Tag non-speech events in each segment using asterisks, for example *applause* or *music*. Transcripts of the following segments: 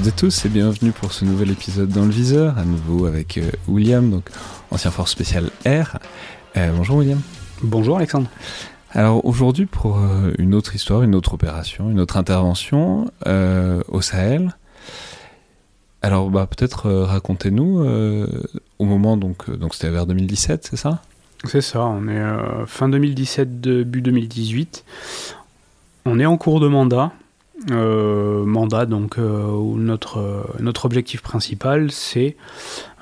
toutes et tous et bienvenue pour ce nouvel épisode dans le viseur, à nouveau avec euh, William, donc ancien force spéciale R. Euh, bonjour William. Bonjour Alexandre. Alors aujourd'hui pour euh, une autre histoire, une autre opération, une autre intervention au Sahel. Alors bah, peut-être racontez-nous au moment donc donc c'était vers 2017, c'est ça? C'est ça, on est fin 2017, début 2018. On est en cours de mandat. Euh, mandat donc euh, notre, euh, notre objectif principal c'est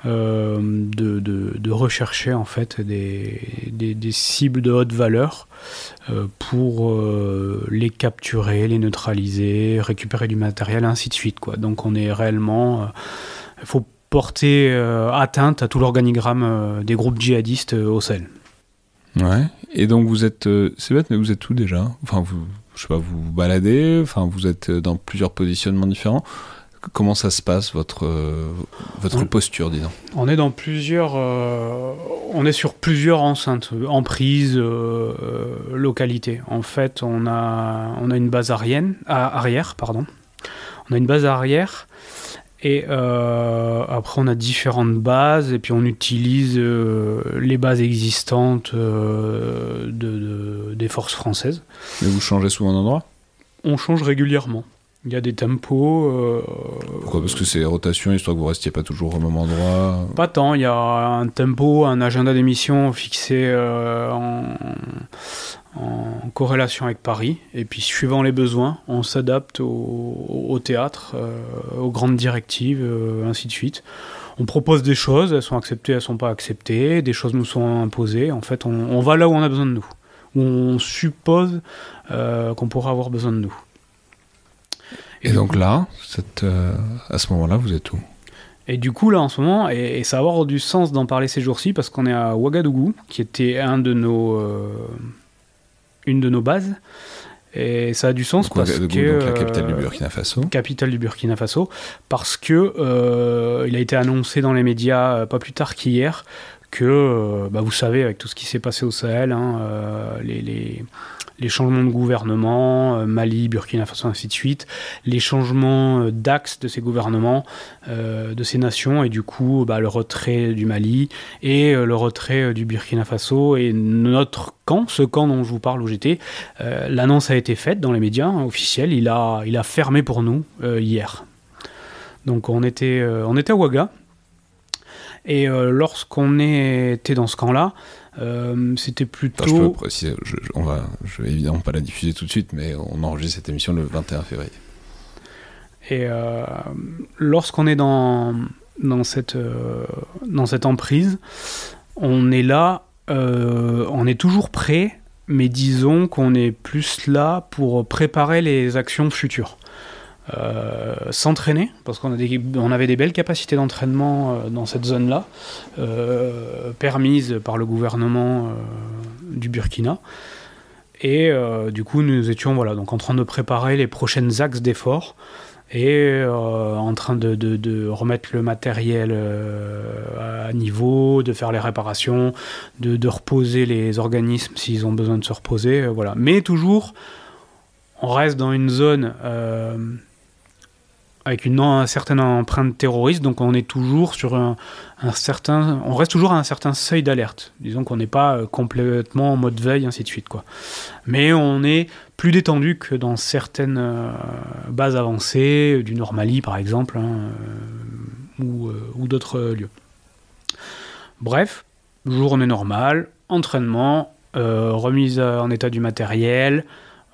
de, de, rechercher en fait des, des, cibles de haute valeur pour les capturer, les neutraliser, récupérer du matériel, ainsi de suite. Quoi. Donc on est réellement... Il faut porter atteinte à tout l'organigramme des groupes djihadistes au Sahel. Ouais. Et donc vous êtes, c'est bête, mais vous êtes où déjà? Enfin, vous, je sais pas, vous vous baladez. Enfin, vous êtes dans plusieurs positionnements différents. Comment ça se passe votre euh, votre On- posture, disons? On est dans plusieurs, euh, on est sur plusieurs enceintes, euh, emprises, euh, euh, localités. En fait, on a, on a une base arrière, arrière, pardon. On a une base arrière et euh, après on a différentes bases et puis on utilise euh, les bases existantes euh, de, de- des forces françaises. Mais vous changez souvent d'endroit? On change régulièrement. Il y a des tempos. euh, Pourquoi? Parce que c'est rotation, histoire que vous restiez pas toujours au même endroit. Pas tant, il y a un tempo, un agenda d'émission fixé euh, en, en corrélation avec Paris. Et puis, suivant les besoins, on s'adapte au, au théâtre, euh, aux grandes directives, ainsi de suite. On propose des choses, elles sont acceptées, elles sont pas acceptées, des choses nous sont imposées. En fait, on, on va là où on a besoin de nous, où on suppose qu'on pourra avoir besoin de nous. Et donc là, cette, euh, à ce moment-là, vous êtes où? Et du coup, là, en ce moment, et, et ça va avoir du sens d'en parler ces jours-ci, parce qu'on est à Ouagadougou, qui était un de nos, euh, une de nos bases. Et ça a du sens donc, parce Ouagadougou, que... donc la capitale du euh, Burkina Faso. capitale du Burkina Faso, parce que euh, il a été annoncé dans les médias euh, pas plus tard qu'hier que, euh, bah, vous savez, avec tout ce qui s'est passé au Sahel, hein, euh, les, changements de gouvernement, euh, Mali, Burkina Faso, ainsi de suite, les changements d'axe de ces gouvernements, de ces nations, et du coup, bah, le retrait du Mali et le retrait du Burkina Faso, et notre camp, ce camp dont je vous parle où j'étais, l'annonce a été faite dans les médias hein, officiels, il a, il a fermé pour nous hier. Donc on était, on était à Ouaga. Et euh, lorsqu'on était dans ce camp-là, euh, c'était Attends, je peux plutôt... préciser, je, je- on va, je vais évidemment pas la diffuser tout de suite, mais on enregistre cette émission le 21 février. Et euh, lorsqu'on est dans, dans, cette, euh, dans cette emprise, on est là, on est toujours prêt, mais disons qu'on est plus là pour préparer les actions futures. Euh, S'entraîner, parce qu'on avait des belles capacités d'entraînement euh, dans cette zone-là, euh, permises par le gouvernement euh, du Burkina. Et du coup, nous étions voilà, donc en train de préparer les prochaines axes d'efforts et en train de, remettre le matériel à niveau, de faire les réparations, de, reposer les organismes s'ils ont besoin de se reposer. voilà. Mais toujours, on reste dans une zone avec une, certaine empreinte terroriste, donc on est toujours sur un, certain, on reste toujours à un certain seuil d'alerte. Disons qu'on n'est pas euh, complètement en mode veille, ainsi de suite, quoi. Mais on est plus détendu que dans certaines euh, bases avancées, du Normali par exemple, hein, ou, d'autres lieux. Bref, journée normale, entraînement, remise en état du matériel,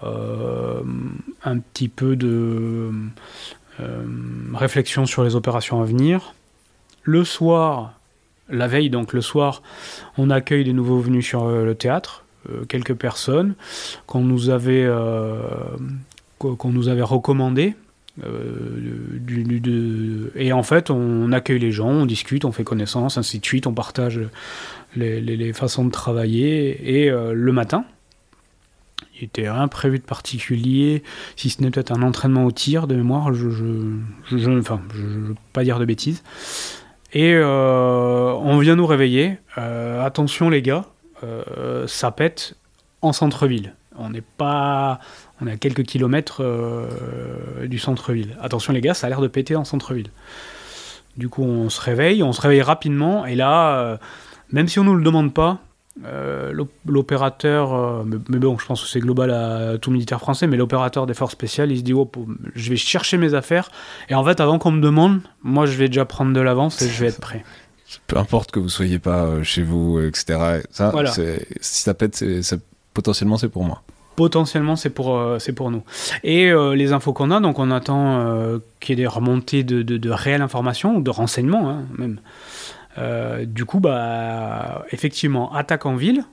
un petit peu de euh, réflexion sur les opérations à venir. Le soir, la veille, donc le soir, on accueille des nouveaux venus sur euh, le théâtre, euh, quelques personnes qu'on nous avait, qu'on nous avait recommandées. et en fait, on accueille les gens, on discute, on fait connaissance, ainsi de suite, on partage les façons de travailler. Et le matin, il était rien prévu de particulier, si ce n'est peut-être un entraînement au tir de mémoire, je ne je, enfin, je, veux pas dire de bêtises. Et euh, on vient nous réveiller. Euh, attention les gars, euh, ça pète en centre-ville. On n'est pas, on est à quelques kilomètres du centre-ville. Attention les gars, ça a l'air de péter en centre-ville. Du coup, on se réveille, on se réveille rapidement, et là, même si on nous le demande pas, euh, l'opérateur, euh, mais, bon, je pense que c'est global à tout militaire français, mais l'opérateur des forces spéciales, il se dit oh, je vais chercher mes affaires, et en fait, avant qu'on me demande, moi, je vais déjà prendre de l'avance et je vais être prêt. Peu importe que vous soyez pas euh, chez vous, etc. Ça, si ça pète, potentiellement, c'est pour moi. Potentiellement, c'est pour, c'est pour nous. Et les infos qu'on a, donc on attend qu'il y ait des remontées de, de, réelles informations, ou de renseignements hein, même. Euh, du coup, bah, effectivement, attaque en ville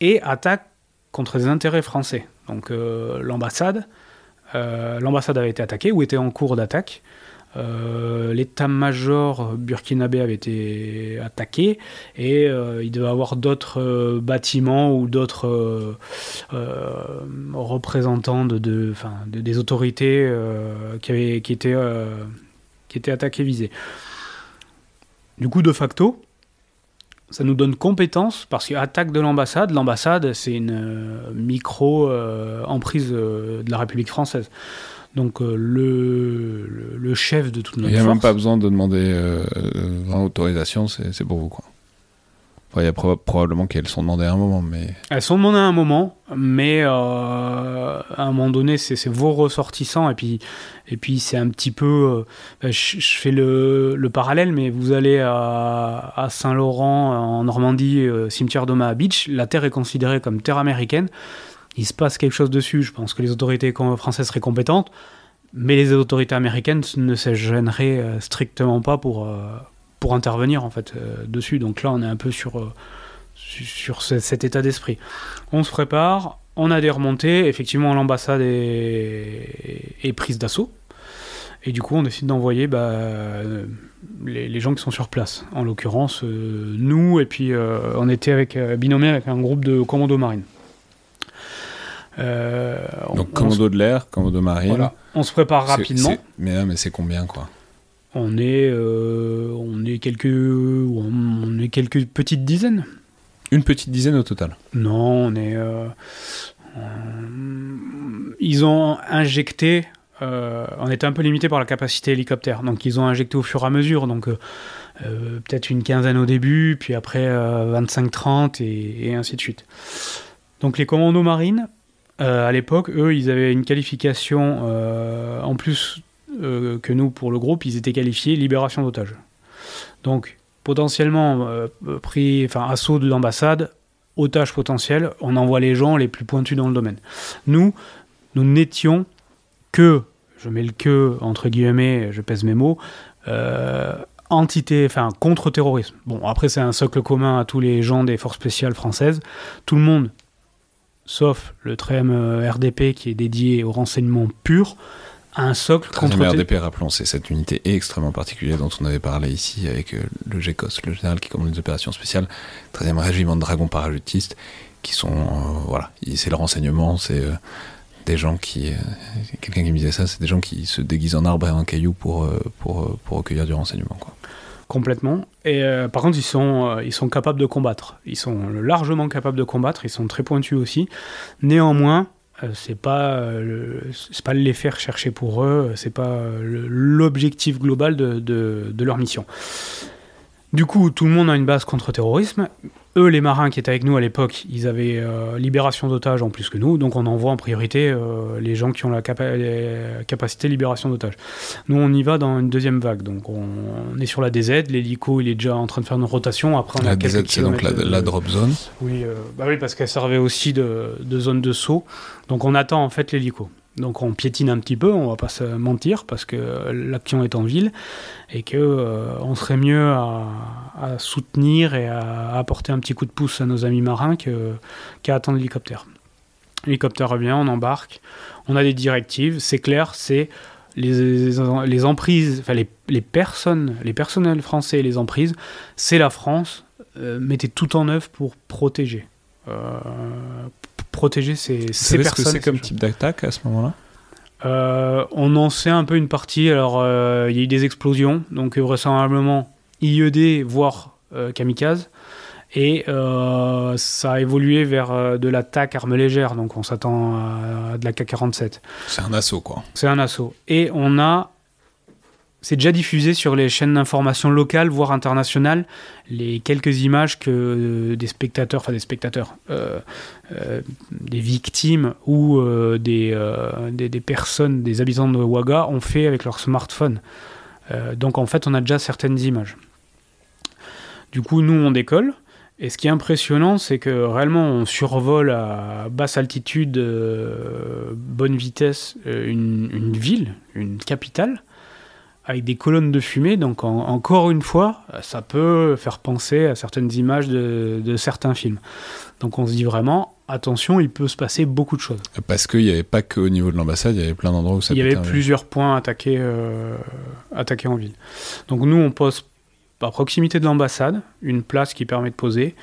et attaque contre les intérêts français. Donc euh, l'ambassade, euh, l'ambassade avait été attaquée ou était en cours d'attaque. L'état-major burkinabé avait été attaqué et il devait avoir d'autres bâtiments ou d'autres représentants de, de, des autorités qui, étaient, qui étaient attaqués, visés. Du coup, de facto, ça nous donne compétence parce qu'attaque de l'ambassade, l'ambassade, c'est une euh, micro-emprise euh, de la République française. Donc euh, le, le, chef de toute notre Il n'y a même pas besoin de demander autorisation, c'est pour vous. quoi il y a probablement qu'elles sont demandées à un moment, mais... Elles sont demandées à un moment, mais euh, à un moment donné, c'est vos ressortissants, et puis, et puis c'est un petit peu... Euh, je, fais le, le, parallèle, mais vous allez à, à Saint-Laurent, en Normandie, euh, cimetière d'Omaha Beach, la terre est considérée comme terre américaine, il se passe quelque chose dessus, je pense que les autorités françaises seraient compétentes, mais les autorités américaines ne se gêneraient strictement pas pour pour intervenir en fait euh, dessus. Donc là, on est un peu sur, euh, sur cet état d'esprit. On se prépare, on a des remontées. Effectivement, l'ambassade est, est, prise d'assaut. Et du coup, on décide d'envoyer bah, les, gens qui sont sur place. En l'occurrence, euh, nous, et puis on était avec, binômé avec un groupe de commandos marines. Donc, commando de l'air, commando marine. Voilà. On se prépare rapidement. Mais, mais c'est combien, quoi? On est, euh, on est quelques, on est quelques petites dizaines. Une petite dizaine au total. Non, on est. Euh, ils ont injecté. Euh, on était un peu limité par la capacité hélicoptère, donc ils ont injecté au fur et à mesure, donc peut-être une quinzaine au début, puis après 25-30 et, et, ainsi de suite. Donc les commandos marines, à l'époque, eux, ils avaient une qualification en plus euh, que nous pour le groupe, ils étaient qualifiés libération d'otages. Donc potentiellement euh, pris, enfin assaut de l'ambassade, otage potentiel, on envoie les gens les plus pointus dans le domaine. Nous, nous n'étions que, je mets le que entre guillemets, je pèse mes mots, euh, entité, enfin contre-terrorisme. Bon, après c'est un socle commun à tous les gens des forces spéciales françaises. Tout le monde, sauf le TREM RDP qui est dédié au renseignement pur, un socle contre RDP, rappelons, c'est cette unité extrêmement particulière dont on avait parlé ici avec euh, le GECOS, le général qui commande les opérations spéciales, 13e régiment de dragons parachutistes, qui sont, euh, voilà, c'est le renseignement, c'est euh, des gens qui, quelqu'un qui me disait ça, c'est des gens qui se déguisent en arbre et en caillou pour, pour, pour recueillir du renseignement, quoi. Complètement. Et par contre, ils sont, ils sont capables de combattre. Ils sont largement capables de combattre. Ils sont très pointus aussi. Néanmoins, c'est pas euh, c'est pas les faire chercher pour eux, c'est pas euh, l'objectif global de, de, de, leur mission. Du coup, tout le monde a une base contre-terrorisme. Eux, les marins qui étaient avec nous à l'époque, ils avaient euh, libération d'otages en plus que nous, donc on envoie en priorité euh, les gens qui ont la capa capacité libération d'otages. Nous, on y va dans une deuxième vague, donc on, on est sur la DZ, l'hélico, il est déjà en train de faire une rotation. Après, on la a DZ, c'est donc la, de, la, drop zone. Oui, euh, bah oui parce qu'elle servait aussi de, de zone de saut. Donc on attend en fait l'hélico. Donc on piétine un petit peu, on va pas se mentir, parce que l'action est en ville et que euh, on serait mieux à, soutenir et à apporter un petit coup de pouce à nos amis marins qu'à qu attendre l'hélicoptère. L'hélicoptère revient, on embarque, on a des directives, c'est clair, c'est les, emprises, enfin les, les, personnes, les personnels français et les emprises, c'est la France, euh, mettez tout en œuvre pour protéger. Euh, protéger ces, ces Vous personnes. ce que c'est comme type d'attaque à ce moment-là euh, On en sait un peu une partie. Alors, euh, il y a eu des explosions, donc vraisemblablement IED, voire euh, kamikaze. Et euh, ça a évolué vers euh, de l'attaque arme légère, donc on s'attend à, à, de la K-47. C'est un assaut, quoi. C'est un assaut. Et on a c'est déjà diffusé sur les chaînes d'information locales, voire internationales, les quelques images que euh, des spectateurs, enfin des spectateurs, euh, euh, des victimes ou des, des, personnes, des habitants de Ouaga ont fait avec leur smartphone. Donc en fait, on a déjà certaines images. Du coup, nous, on décolle. Et ce qui est impressionnant, c'est que réellement, on survole à basse altitude, bonne vitesse, une ville, une capitale avec des colonnes de fumée. Donc en, encore une fois, ça peut faire penser à certaines images de, de, certains films. Donc on se dit vraiment, attention, il peut se passer beaucoup de choses. Parce qu'il n'y avait pas qu'au niveau de l'ambassade, il y avait plein d'endroits où ça Il y avait plusieurs points attaqués, euh, attaqués en ville. Donc nous, on pose à proximité de l'ambassade, une place qui permet de poser.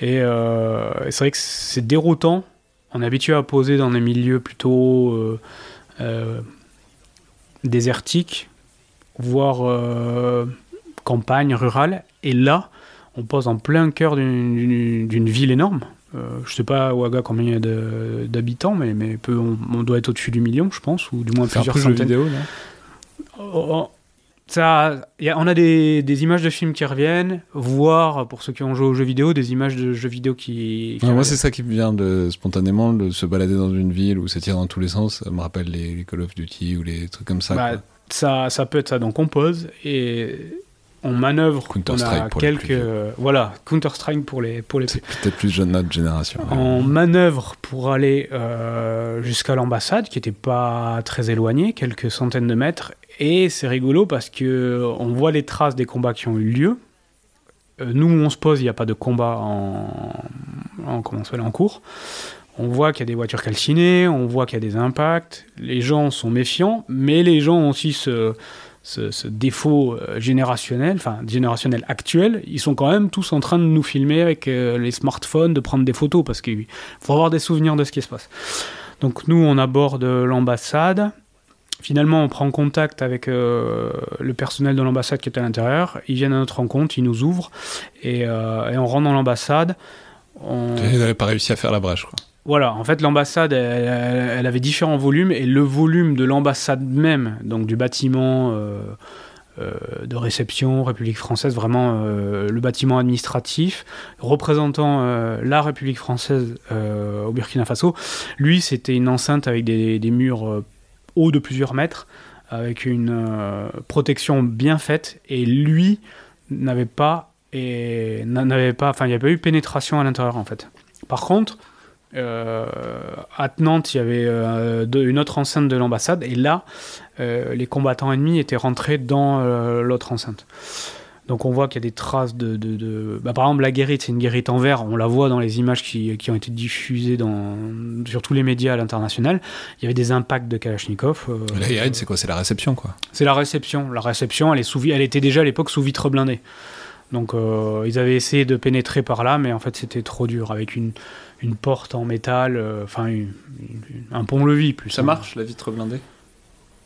Et, euh, et c'est vrai que c'est déroutant. On est habitué à poser dans des milieux plutôt euh, euh, désertiques, voire euh, campagne rurale. Et là, on pose en plein cœur d'une ville énorme. Euh, je sais pas Ouaga combien il y a d'habitants, mais, mais peu, on, on, doit être au-dessus du million, je pense, ou du moins plusieurs centaines. Vidéo, là oh, ça, y a, on a des, des, images de films qui reviennent, voire pour ceux qui ont joué aux jeux vidéo, des images de jeux vidéo qui. qui moi, c'est ça qui me vient de spontanément de se balader dans une ville où ça tire dans tous les sens. Ça me rappelle les, les Call of Duty ou les trucs comme ça. Bah, ça, ça peut être ça. Donc on pose et on manœuvre. Counter Strike pour quelques, les euh, voilà, Counter Strike pour les pour les. C'est peut-être plus jeune notre génération. On manœuvre pour aller euh, jusqu'à l'ambassade, qui était pas très éloignée, quelques centaines de mètres. Et c'est rigolo parce que on voit les traces des combats qui ont eu lieu. Euh, nous, on se pose, il n'y a pas de combat en, en comment en cours. On voit qu'il y a des voitures calcinées, on voit qu'il y a des impacts, les gens sont méfiants, mais les gens ont aussi ce, défaut euh, générationnel, enfin générationnel actuel, ils sont quand même tous en train de nous filmer avec euh, les smartphones, de prendre des photos, parce qu'il faut avoir des souvenirs de ce qui se passe. Donc nous, on aborde l'ambassade, finalement on prend contact avec euh, le personnel de l'ambassade qui est à l'intérieur, ils viennent à notre rencontre, ils nous ouvrent, et, on rentre dans l'ambassade. On... Ils n'avaient pas réussi à faire la brèche, quoi. Voilà, en fait, l'ambassade, elle, avait différents volumes, et le volume de l'ambassade même, donc du bâtiment euh, euh, de réception République française, vraiment euh, le bâtiment administratif représentant la République française au Burkina Faso, lui, c'était une enceinte avec des, des murs hauts de plusieurs mètres, avec une protection bien faite, et lui n'avait pas, et n'avait pas, enfin, il n'y avait pas eu pénétration à l'intérieur, en fait. Par contre, euh, attenante, il y avait euh, de, une autre enceinte de l'ambassade, et là, euh, les combattants ennemis étaient rentrés dans l'autre enceinte. Donc on voit qu'il y a des traces de... de, de... Bah, par exemple, la guérite, c'est une guérite en verre, on la voit dans les images qui, qui ont été diffusées dans, sur tous les médias à l'international. Il y avait des impacts de Kalachnikov. Euh, la guérite, c'est quoi? C'est la réception, quoi C'est la réception. La réception, elle, est sous, elle était déjà à l'époque sous vitre blindée. Donc euh, ils avaient essayé de pénétrer par là, mais en fait c'était trop dur, avec une, une porte en métal, enfin euh, un pont-levis plus. Ça hein. marche la vitre blindée?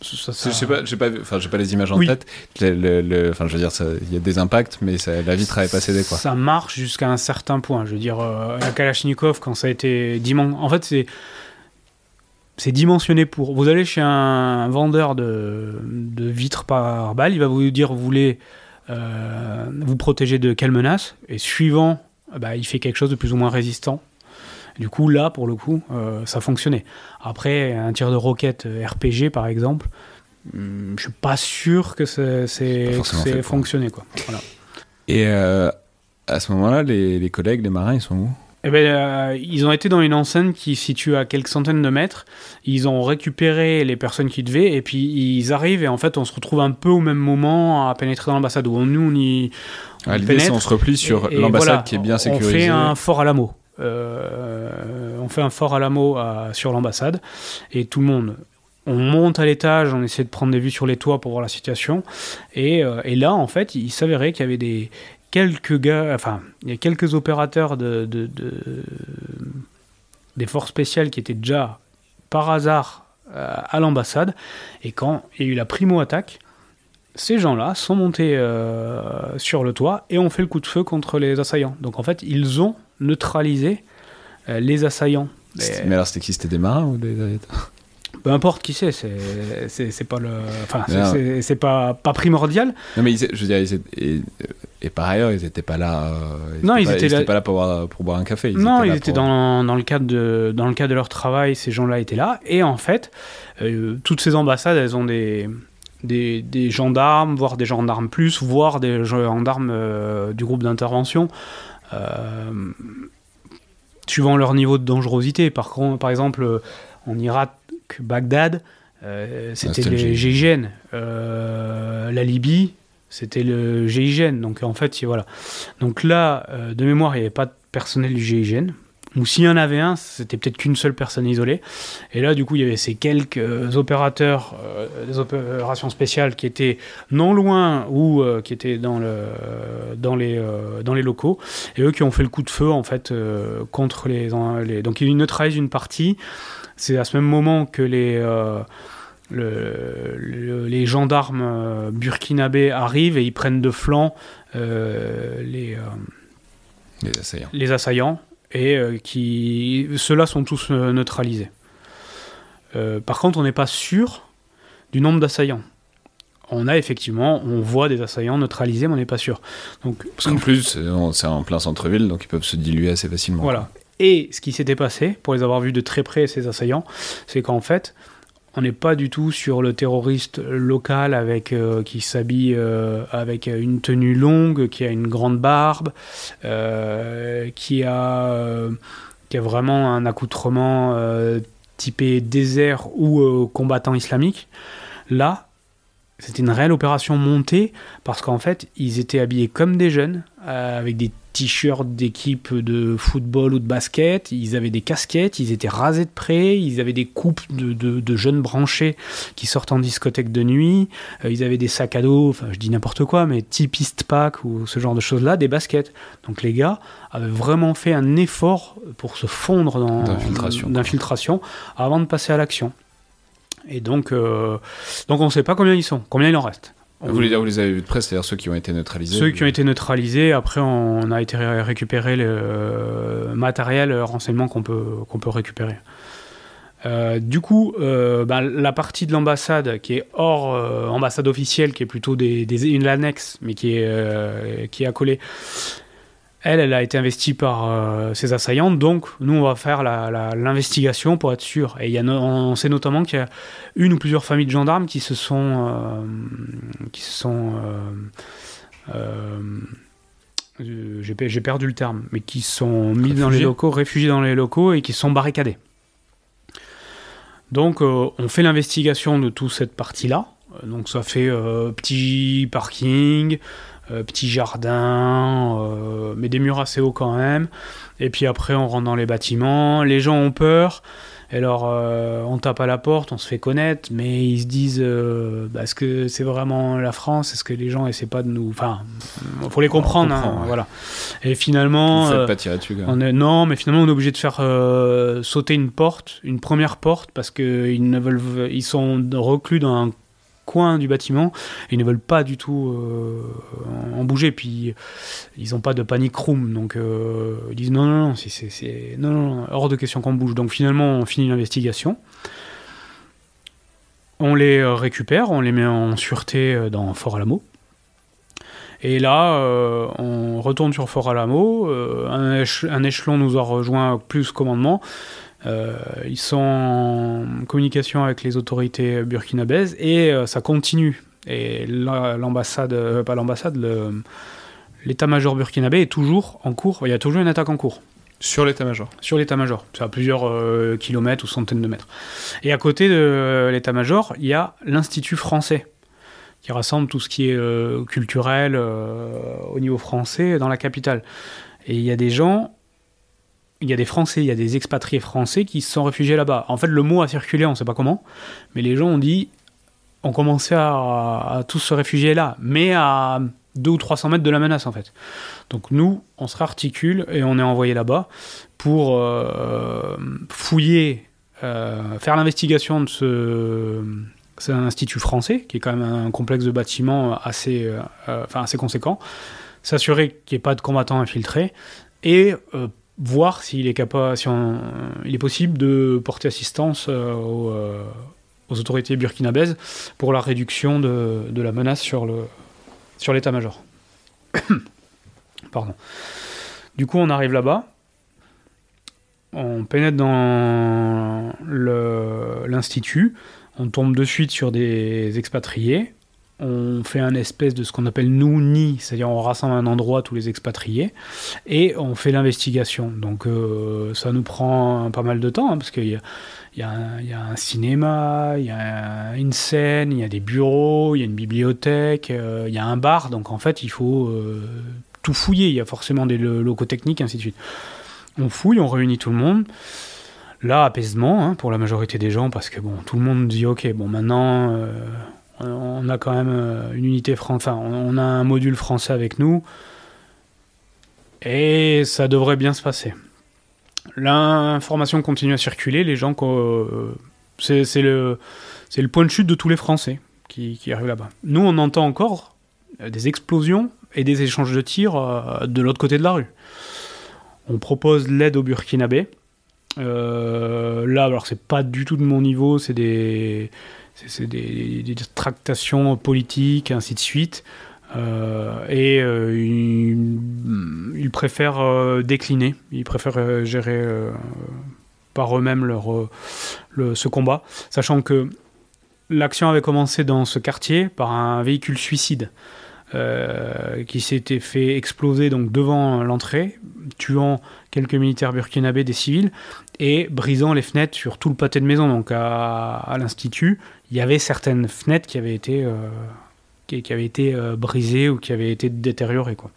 Ça, ça... Je sais pas, j'ai pas, enfin j'ai pas les images en oui. tête. Le, le, le, enfin je veux dire, il y a des impacts, mais ça, la vitre avait pas cédé quoi. Ça marche jusqu'à un certain point. Je veux dire, euh, la Kalachnikov quand ça a été dimanche, en fait c'est c'est dimensionné pour. Vous allez chez un vendeur de, de vitres par balle, il va vous dire vous voulez euh, vous protéger de quelle menace, et suivant, bah, il fait quelque chose de plus ou moins résistant. Du coup, là, pour le coup, euh, ça fonctionnait. Après, un tir de roquette RPG, par exemple, hmm, je suis pas sûr que c'est fonctionné. Quoi. Voilà. Et euh, à ce moment-là, les, les collègues, les marins, ils sont où? Eh ben, euh, ils ont été dans une enceinte qui se situe à quelques centaines de mètres. Ils ont récupéré les personnes qui devaient, et puis ils arrivent, et en fait, on se retrouve un peu au même moment à pénétrer dans l'ambassade. Où nous, on y. On ah, L'idée, c'est on se replie sur l'ambassade qui est bien sécurisée. On fait un fort à l'amour. Euh, on fait un fort à l'amour sur l'ambassade, et tout le monde on monte à l'étage, on essaie de prendre des vues sur les toits pour voir la situation. Et, euh, là, en fait, il s'avérait qu'il y avait des, quelques gars, enfin, il y a quelques opérateurs de, des forces spéciales qui étaient déjà par hasard euh, à l'ambassade. Et quand il y a eu la primo-attaque, ces gens-là sont montés euh, sur le toit et ont fait le coup de feu contre les assaillants. Donc en fait, ils ont neutralisé euh, les assaillants. Mais alors c'était qui? C'était des marins ou des peu importe qui c'est, c'est pas le, enfin, c'est pas pas primordial. Non mais je veux dire, et, et, par ailleurs, ils étaient pas là. Euh, non, ils étaient, pas, là pour boire, pour boire un café. non, ils étaient dans, dans, le cadre de dans le cadre de leur travail. Ces gens-là étaient là, et en fait, euh, toutes ces ambassades, elles ont des des, des, gendarmes, voire des gendarmes plus, voire des gendarmes euh, du groupe d'intervention, suivant leur niveau de dangerosité. Par, par exemple, en Irak, Bagdad, euh, c'était le GIGN. Euh, la Libye, c'était le GIGN. Donc en fait, voilà. Donc là, euh, de mémoire, il n'y avait pas de personnel du GIGN. Ou s'il y en avait un, c'était peut-être qu'une seule personne isolée. Et là, du coup, il y avait ces quelques opérateurs des opérations spéciales qui étaient non loin ou qui étaient dans, le, dans, les, dans les locaux. Et eux qui ont fait le coup de feu, en fait, contre les, les... Donc ils neutralisent une partie. C'est à ce même moment que les, euh, les gendarmes euh, burkinabés arrivent et ils prennent de flanc euh, les, les, assaillants. les assaillants et qui ceux-là sont tous neutralisés. par contre, on n'est pas sûr du nombre d'assaillants on a effectivement, on voit des assaillants neutralisés, mais on n'est pas sûr. Donc, Parce qu'en plus, c'est en plein centre-ville, donc ils peuvent se diluer assez facilement. Voilà. Et ce qui s'était passé, pour les avoir vus de très près, ces assaillants, c'est qu'en fait, on n'est pas du tout sur le terroriste local avec euh, qui s'habille euh, avec une tenue longue, qui a une grande barbe, euh, qui a qui a vraiment un accoutrement typé désert ou combattant islamique. Là, c'était une réelle opération montée parce qu'en fait, ils étaient habillés comme des jeunes avec des t-shirts d'équipe de football ou de basket, ils avaient des casquettes, ils étaient rasés de près, ils avaient des coupes de, jeunes branchés qui sortent en discothèque de nuit, euh, ils avaient des sacs à dos, enfin je dis n'importe quoi, mais typiste pack ou ce genre de choses-là, des baskets. Donc les gars avaient vraiment fait un effort pour se fondre dans d'infiltration avant de passer à l'action. Et donc, euh, donc on ne sait pas combien ils sont, combien il en reste. Vous voulez dire, vous les avez vus de près, c'est-à-dire ceux qui ont été neutralisés Ceux qui ont été neutralisés, après on a été récupérer le euh, matériel, le renseignement qu'on peut, qu'on peut récupérer. Euh, du coup, euh, ben, la partie de l'ambassade qui est hors ambassade officielle, qui est plutôt des, des une annexe, mais qui est, qui est accolée, elle, elle a été investie par euh, ses assaillants, donc nous, on va faire l'investigation pour être sûr. Et y a on sait notamment qu'il y a une ou plusieurs familles de gendarmes qui se sont... Euh, qui se sont euh, j'ai perdu le terme, mais qui sont mis dans les locaux, réfugiés dans les locaux et qui sont barricadés. Donc on fait l'investigation de toute cette partie-là. Donc ça fait petit parking, euh, petit jardin, euh, mais des murs assez hauts quand même. Et puis après, on rentre dans les bâtiments. Les gens ont peur. Alors, euh, on tape à la porte, on se fait connaître, mais ils se disent bah, est-ce que c'est vraiment la France? Est-ce que les gens essaient pas de nous. Enfin, il faut les comprendre. Hein, voilà. Et finalement. Vous pas tirer dessus, on est... Non, mais finalement, on est obligé de faire sauter une porte, une première porte, parce qu'ils ne veulent... ils sont reclus dans un coin du bâtiment ils ne veulent pas du tout euh, en bouger. Puis ils n'ont pas de panic room, donc euh, ils disent non, non, non, c'est non, hors de question qu'on bouge. Donc finalement, on finit l'investigation. On les récupère, on les met en sûreté dans Fort Alamo. Et là, on retourne sur Fort Alamo. un, un, échelon nous a rejoint plus commandement. Ils sont en communication avec les autorités burkinabèses et ça continue. Et l'ambassade, pas l'ambassade, le, l'état-major burkinabé est toujours en cours, il y a toujours une attaque en cours. Sur l'état-major Sur l'état-major, c'est à plusieurs euh, kilomètres ou centaines de mètres. Et à côté de l'état-major, il y a l'Institut français, qui rassemble tout ce qui est euh, culturel euh, au niveau français dans la capitale. Et il y a des gens, il y a des Français, il y a des expatriés français qui se sont réfugiés là-bas. En fait, le mot a circulé, on ne sait pas comment, mais les gens ont dit, ont commencé à, tous se réfugier là, mais à 2 ou 300 mètres de la menace en fait. Donc nous, on se réarticule et on est envoyé là-bas pour euh, fouiller, euh, faire l'investigation de ce, c'est un institut français qui est quand même un complexe de bâtiments assez, euh, enfin assez conséquent, s'assurer qu'il n'y ait pas de combattants infiltrés et voir s'il est si est possible de porter assistance aux, aux, autorités burkinabèses pour la réduction de, la menace sur sur l'état-major. *coughs* Pardon. Du coup, on arrive là-bas. On pénètre dans l'institut. On tombe de suite sur des expatriés. On fait un espèce de ce qu'on appelle nous ni, c'est-à-dire on rassemble un endroit tous les expatriés et on fait l'investigation. Donc euh, ça nous prend pas mal de temps hein, parce qu'il y a il y, a un, cinéma, il y a une scène, il y a des bureaux, il y a une bibliothèque, euh, il y a un bar. Donc en fait, il faut euh, tout fouiller. Il y a forcément des locaux techniques, ainsi de suite. On fouille, on réunit tout le monde. Là, apaisement hein, pour la majorité des gens, parce que bon, tout le monde dit ok, bon, maintenant, on a quand même une unité française, enfin, on a un module français avec nous, et ça devrait bien se passer. L'information continue à circuler, les gens... Euh, c'est le, point de chute de tous les Français qui, arrivent là-bas. Nous, on entend encore euh, des explosions et des échanges de tirs euh, de l'autre côté de la rue. On propose l'aide au Burkinabé. là, alors c'est pas du tout de mon niveau, c'est des, des, des, tractations politiques, ainsi de suite. Euh, et euh, ils, préfèrent euh, décliner, ils préfèrent gérer par eux-mêmes leur, ce combat, sachant que l'action avait commencé dans ce quartier par un véhicule suicide. Qui s'était fait exploser donc devant l'entrée, tuant quelques militaires burkinabés, des civils, et brisant les fenêtres sur tout le pâté de maison. Donc à, l'institut, il y avait certaines fenêtres qui avaient été qui, avait été euh, brisé ou qui avait été détérioré. Quoi.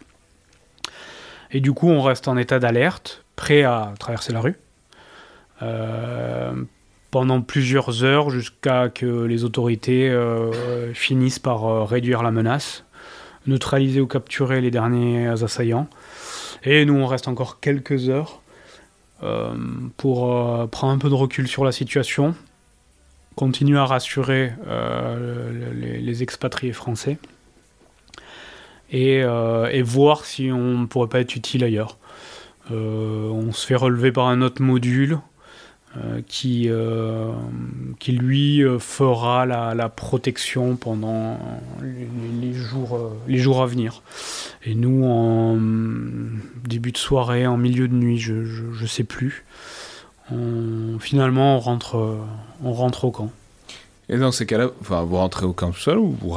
Et du coup, on reste en état d'alerte, prêt à traverser la rue. Euh, pendant plusieurs heures jusqu'à que les autorités euh, finissent par réduire la menace, neutraliser ou capturer les derniers assaillants. Et nous, on reste encore quelques heures pour prendre un peu de recul sur la situation, continuer à rassurer euh, les, expatriés français euh, et, voir si on ne pourrait pas être utile ailleurs. Euh, on se fait relever par un autre module qui, qui lui fera la, protection pendant les, jours, les jours à venir. Et nous, en début de soirée, en milieu de nuit, je ne sais plus, finalement, on rentre, on rentre au camp. Et dans ces cas-là, enfin, vous rentrez au camp tout seul ou vous,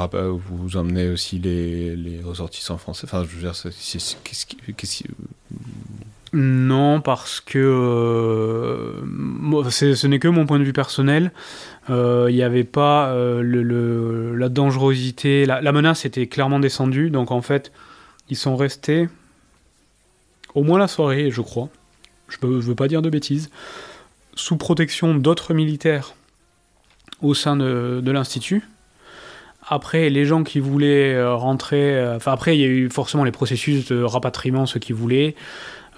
vous emmenez aussi les, les ressortissants français? Enfin, je veux dire, qu'est-ce. Non, parce que euh, ce n'est que mon point de vue personnel. Euh, il n'y avait pas euh, la dangerosité, la, menace était clairement descendue. Donc en fait, ils sont restés au moins la soirée, je crois je ne veux pas dire de bêtises, sous protection d'autres militaires au sein de, l'Institut. Après, les gens qui voulaient rentrer, après, il y a eu forcément les processus de rapatriement, ceux qui voulaient.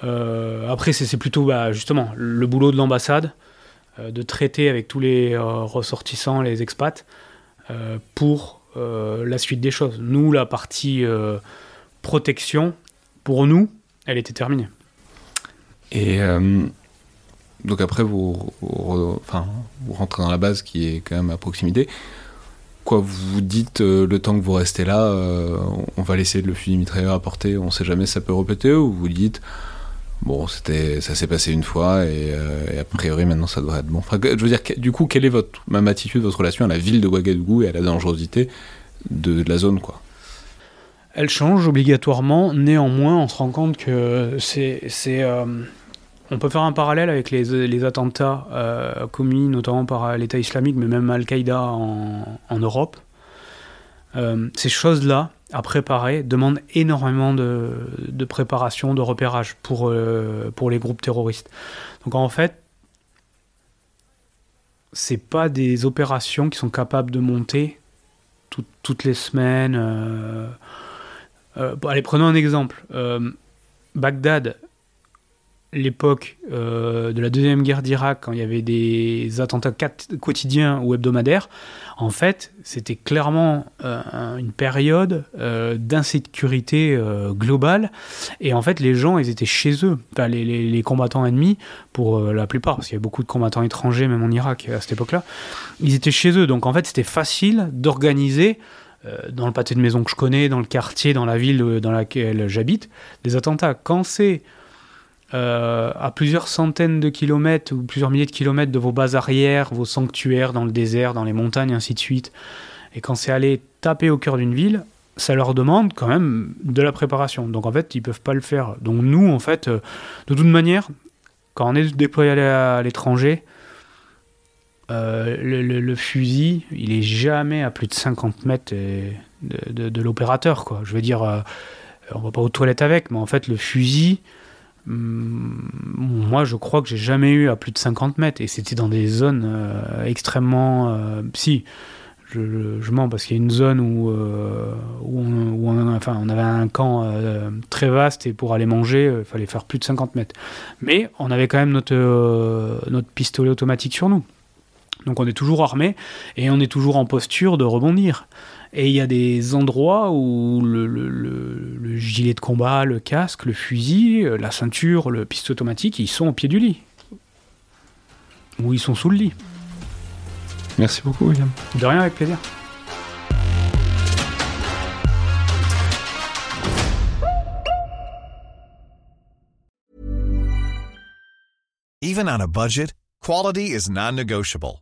Euh, après, c'est plutôt bah, justement le boulot de l'ambassade de traiter avec tous les ressortissants, les expats, pour la suite des choses. Nous, la partie protection, pour nous, elle était terminée. Et euh, donc après, vous, vous rentrez dans la base qui est quand même à proximité. Quoi, vous dites le temps que vous restez là, on va laisser le fusil mitrailleur à portée, on sait jamais ça peut répéter, ou vous dites bon, c'était, ça s'est passé une fois et, a priori maintenant ça devrait être bon. je veux dire, du coup, quelle est votre même attitude, votre relation à la ville de Ouagadougou et à la dangerosité de, la zone, quoi? Elle change obligatoirement. Néanmoins, on se rend compte que c'est, c'est euh, on peut faire un parallèle avec les, attentats euh, commis notamment par l'État islamique, mais même Al-Qaïda en, Europe. Euh, ces choses-là, à préparer demande énormément de, de préparation, de repérage pour, euh, pour les groupes terroristes. Donc en fait, c'est pas des opérations qui sont capables de monter toutes les semaines. Euh, euh, allez, prenons un exemple. Bagdad, l'époque euh, de la deuxième guerre d'Irak, quand il y avait des attentats quotidiens ou hebdomadaires, en fait, c'était clairement euh, une période euh, d'insécurité globale. Et en fait, les gens, ils étaient chez eux. Enfin, les, les, combattants ennemis, pour la plupart, parce qu'il y avait beaucoup de combattants étrangers, même en Irak à cette époque-là, ils étaient chez eux. Donc en fait, c'était facile d'organiser dans le pâté de maison que je connais, dans le quartier, dans la ville dans laquelle j'habite, des attentats. Quand c'est euh, à plusieurs centaines de kilomètres ou plusieurs milliers de kilomètres de vos bases arrières, vos sanctuaires dans le désert, dans les montagnes, ainsi de suite. Et quand c'est aller taper au cœur d'une ville, ça leur demande quand même de la préparation. Donc en fait, ils peuvent pas le faire. Donc nous, en fait, euh, de toute manière, quand on est déployé à l'étranger, euh, le, fusil, il est jamais à plus de 50 mètres de, l'opérateur. Je veux dire, on va pas aux toilettes avec, mais en fait, le fusil, moi, je crois que j'ai jamais eu à plus de 50 mètres. Et c'était dans des zones euh, extrêmement. Euh, si, je, mens parce qu'il y a une zone où, euh, où, on, enfin, on avait un camp très vaste et pour aller manger, il fallait faire plus de 50 mètres. Mais on avait quand même notre, notre pistolet automatique sur nous. Donc on est toujours armé et on est toujours en posture de rebondir. Et il y a des endroits où le, gilet de combat, le casque, le fusil, euh, la ceinture, le pistolet automatique, ils sont au pied du lit. Ou ils sont sous le lit. Merci beaucoup, William. De rien, avec plaisir. Even on a budget, quality is non-negotiable.